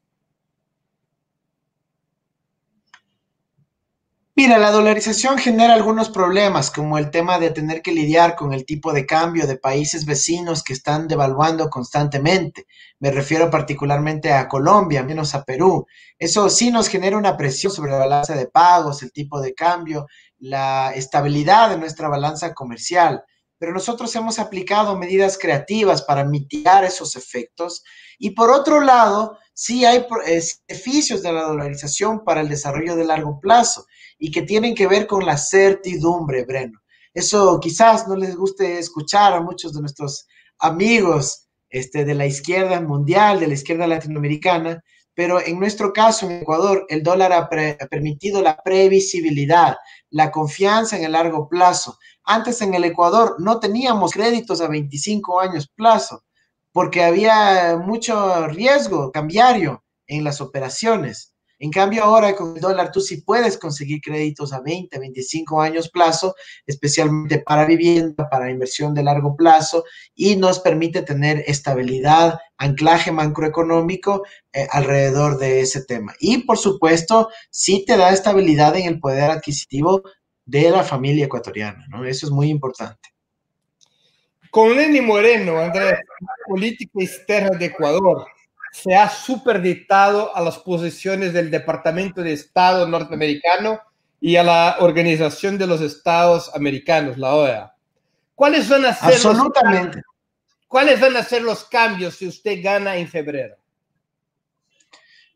Mira, la dolarización genera algunos problemas, como el tema de tener que lidiar con el tipo de cambio de países vecinos que están devaluando constantemente. Me refiero particularmente a Colombia, menos a Perú. Eso sí nos genera una presión sobre la balanza de pagos, el tipo de cambio, la estabilidad de nuestra balanza comercial. Pero nosotros hemos aplicado medidas creativas para mitigar esos efectos. Y por otro lado, sí hay eh, beneficios de la dolarización para el desarrollo de largo plazo y que tienen que ver con la certidumbre, Breno. Eso quizás no les guste escuchar a muchos de nuestros amigos este, de la izquierda mundial, de la izquierda latinoamericana, pero en nuestro caso, en Ecuador, el dólar ha, ha, permitido la previsibilidad, la confianza en el largo plazo. Antes en el Ecuador no teníamos créditos a 25 años plazo porque había mucho riesgo cambiario en las operaciones. En cambio, ahora con el dólar tú sí puedes conseguir créditos a 20, 25 años plazo, especialmente para vivienda, para inversión de largo plazo, y nos permite tener estabilidad, anclaje macroeconómico eh, alrededor de ese tema. Y por supuesto, sí te da estabilidad en el poder adquisitivo de la familia ecuatoriana, ¿no? Eso es muy importante. Con Lenny Moreno, Andrés, política externa de Ecuador, se ha superdictado a las posiciones del Departamento de Estado norteamericano y a la Organización de los Estados Americanos, la OEA. ¿Cuáles van a ser Absolutamente. Los, ¿Cuáles van a ser los cambios si usted gana en febrero?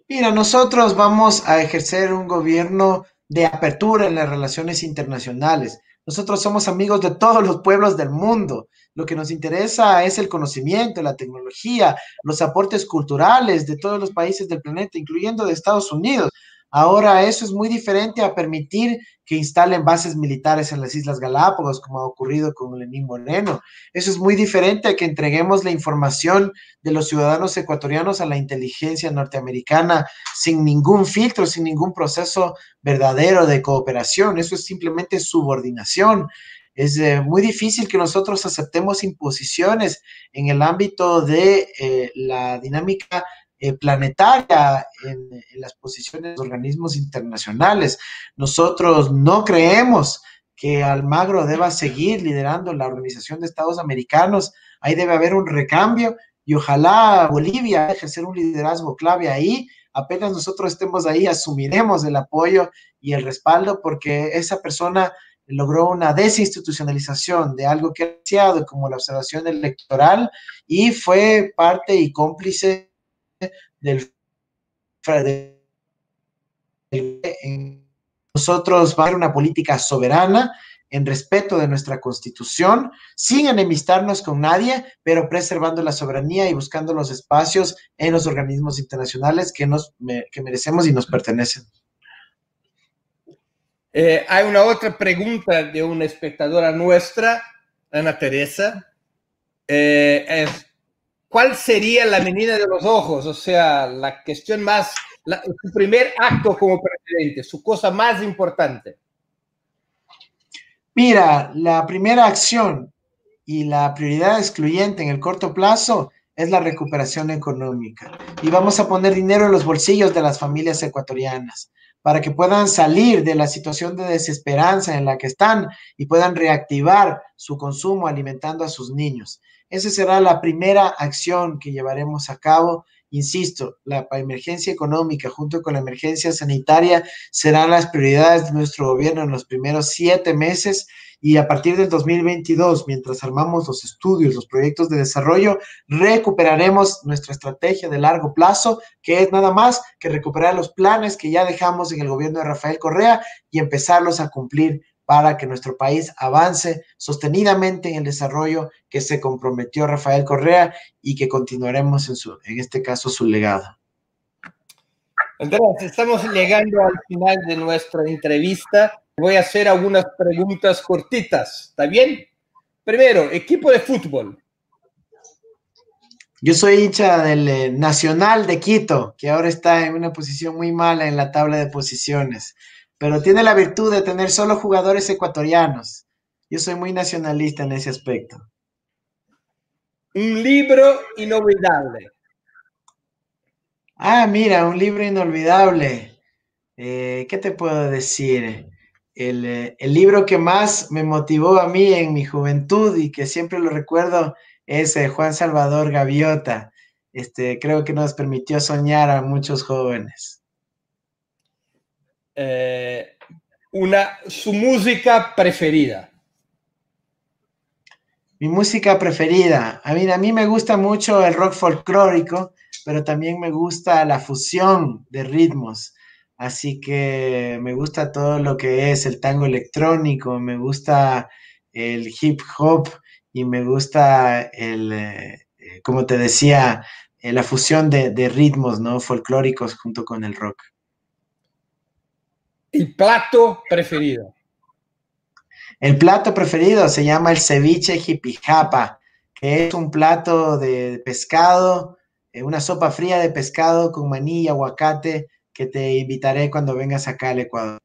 Mira, nosotros vamos a ejercer un gobierno de apertura en las relaciones internacionales. Nosotros somos amigos de todos los pueblos del mundo. Lo que nos interesa es el conocimiento, la tecnología, los aportes culturales de todos los países del planeta, incluyendo de Estados Unidos. Ahora eso es muy diferente a permitir que instalen bases militares en las Islas Galápagos, como ha ocurrido con Lenín Moreno. Eso es muy diferente a que entreguemos la información de los ciudadanos ecuatorianos a la inteligencia norteamericana sin ningún filtro, sin ningún proceso verdadero de cooperación. Eso es simplemente subordinación. Es eh, muy difícil que nosotros aceptemos imposiciones en el ámbito de eh, la dinámica eh, planetaria en, las posiciones de organismos internacionales. Nosotros no creemos que Almagro deba seguir liderando la Organización de Estados Americanos. Ahí debe haber un recambio y ojalá Bolivia ejercer un liderazgo clave ahí. Apenas nosotros estemos ahí, asumiremos el apoyo y el respaldo porque esa persona logró una desinstitucionalización de algo que ha iniciado como la observación electoral y fue parte y cómplice del nosotros va a haber una política soberana en respeto de nuestra constitución, sin enemistarnos con nadie, pero preservando la soberanía y buscando los espacios en los organismos internacionales que, nos, que merecemos y nos pertenecen. Eh, hay una otra pregunta de una espectadora nuestra, Ana Teresa. Eh, es, ¿cuál sería la menina de los ojos? O sea, la cuestión más, su primer acto como presidente, su cosa más importante. Mira, la primera acción y la prioridad excluyente en el corto plazo es la recuperación económica. Y vamos a poner dinero en los bolsillos de las familias ecuatorianas para que puedan salir de la situación de desesperanza en la que están y puedan reactivar su consumo alimentando a sus niños. Esa será la primera acción que llevaremos a cabo Insisto, la emergencia económica junto con la emergencia sanitaria serán las prioridades de nuestro gobierno en los primeros siete meses y a partir del 2022, mientras armamos los estudios, los proyectos de desarrollo, recuperaremos nuestra estrategia de largo plazo, que es nada más que recuperar los planes que ya dejamos en el gobierno de Rafael Correa y empezarlos a cumplir para que nuestro país avance sostenidamente en el desarrollo que se comprometió Rafael Correa y que continuaremos en, su, en este caso su legado. Andrés, estamos llegando al final de nuestra entrevista. Voy a hacer algunas preguntas cortitas, ¿está bien? Primero, equipo de fútbol. Yo soy hincha del eh, Nacional de Quito, que ahora está en una posición muy mala en la tabla de posiciones pero tiene la virtud de tener solo jugadores ecuatorianos. Yo soy muy nacionalista en ese aspecto. Un libro inolvidable. Ah, mira, un libro inolvidable. Eh, ¿Qué te puedo decir? El, el, libro que más me motivó a mí en mi juventud y que siempre lo recuerdo es eh, Juan Salvador Gaviota. Este, creo que nos permitió soñar a muchos jóvenes. Eh, una, su música preferida. Mi música preferida. A mí, a mí me gusta mucho el rock folclórico, pero también me gusta la fusión de ritmos. Así que me gusta todo lo que es el tango electrónico, me gusta el hip hop y me gusta el, eh, como te decía, eh, la fusión de, de ritmos, ¿no? Folclóricos junto con el rock. El plato preferido. El plato preferido se llama el ceviche jipijapa, que es un plato de pescado, eh, una sopa fría de pescado con maní y aguacate que te invitaré cuando vengas acá al Ecuador.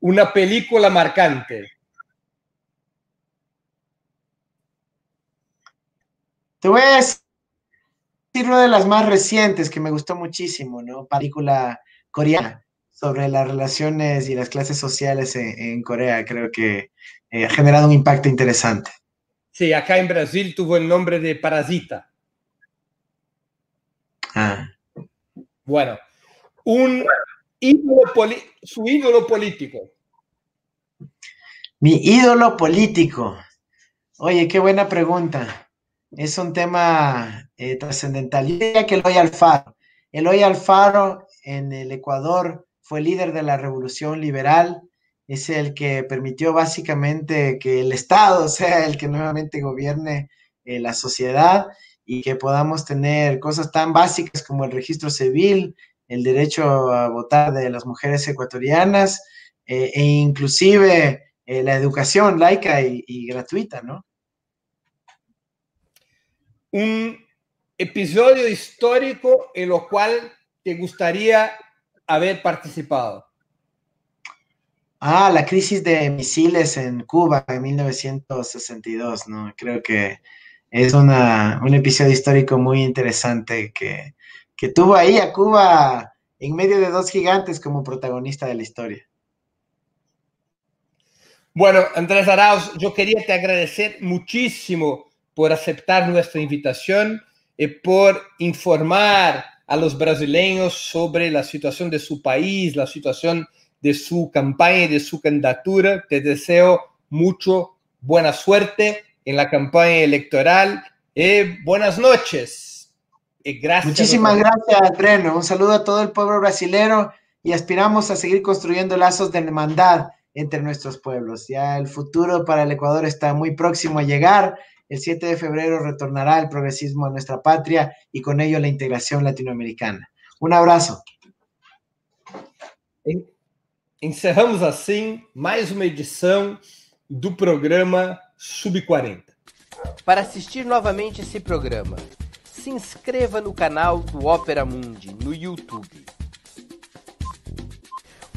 Una película marcante. Te voy a decir una de las más recientes que me gustó muchísimo, ¿no? Película coreana sobre las relaciones y las clases sociales en, Corea. Creo que eh, ha generado un impacto interesante. Sí, acá en Brasil tuvo el nombre de Parasita. Ah. Bueno, un ídolo su ídolo político. Mi ídolo político. Oye, qué buena pregunta. Es un tema eh, trascendental. Yo diría que Eloy Alfaro. Eloy Alfaro en el Ecuador fue líder de la revolución liberal, es el que permitió básicamente que el Estado [LAUGHS] sea el que nuevamente gobierne eh, la sociedad y que podamos tener cosas tan básicas como el registro civil, el derecho a votar de las mujeres ecuatorianas eh, e inclusive eh, la educación laica y, y gratuita, ¿no? Un episodio histórico en lo cual te gustaría haber participado? Ah, la crisis de misiles en Cuba en 1962, ¿no? Creo que es una, un episodio histórico muy interesante que, que tuvo ahí a Cuba en medio de dos gigantes como protagonista de la historia. Bueno, Andrés Arauz, yo quería te agradecer muchísimo por aceptar nuestra invitación y por informar a los brasileños sobre la situación de su país, la situación de su campaña y de su candidatura. Te deseo mucho buena suerte en la campaña electoral. y buenas noches. Y gracias. Muchísimas gracias, Breno. Un saludo a todo el pueblo brasilero y aspiramos a seguir construyendo lazos de hermandad entre nuestros pueblos. Ya el futuro para el Ecuador está muy próximo a llegar el 7 de febrero retornará el progresismo a nuestra patria y con ello la integración latinoamericana. Un abrazo. Encerramos assim mais uma edição do programa Sub40. Para assistir novamente esse programa, se inscreva no canal do Opera Mundi no YouTube.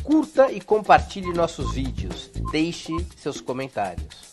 Curta e compartilhe nossos vídeos. Deixe seus comentários.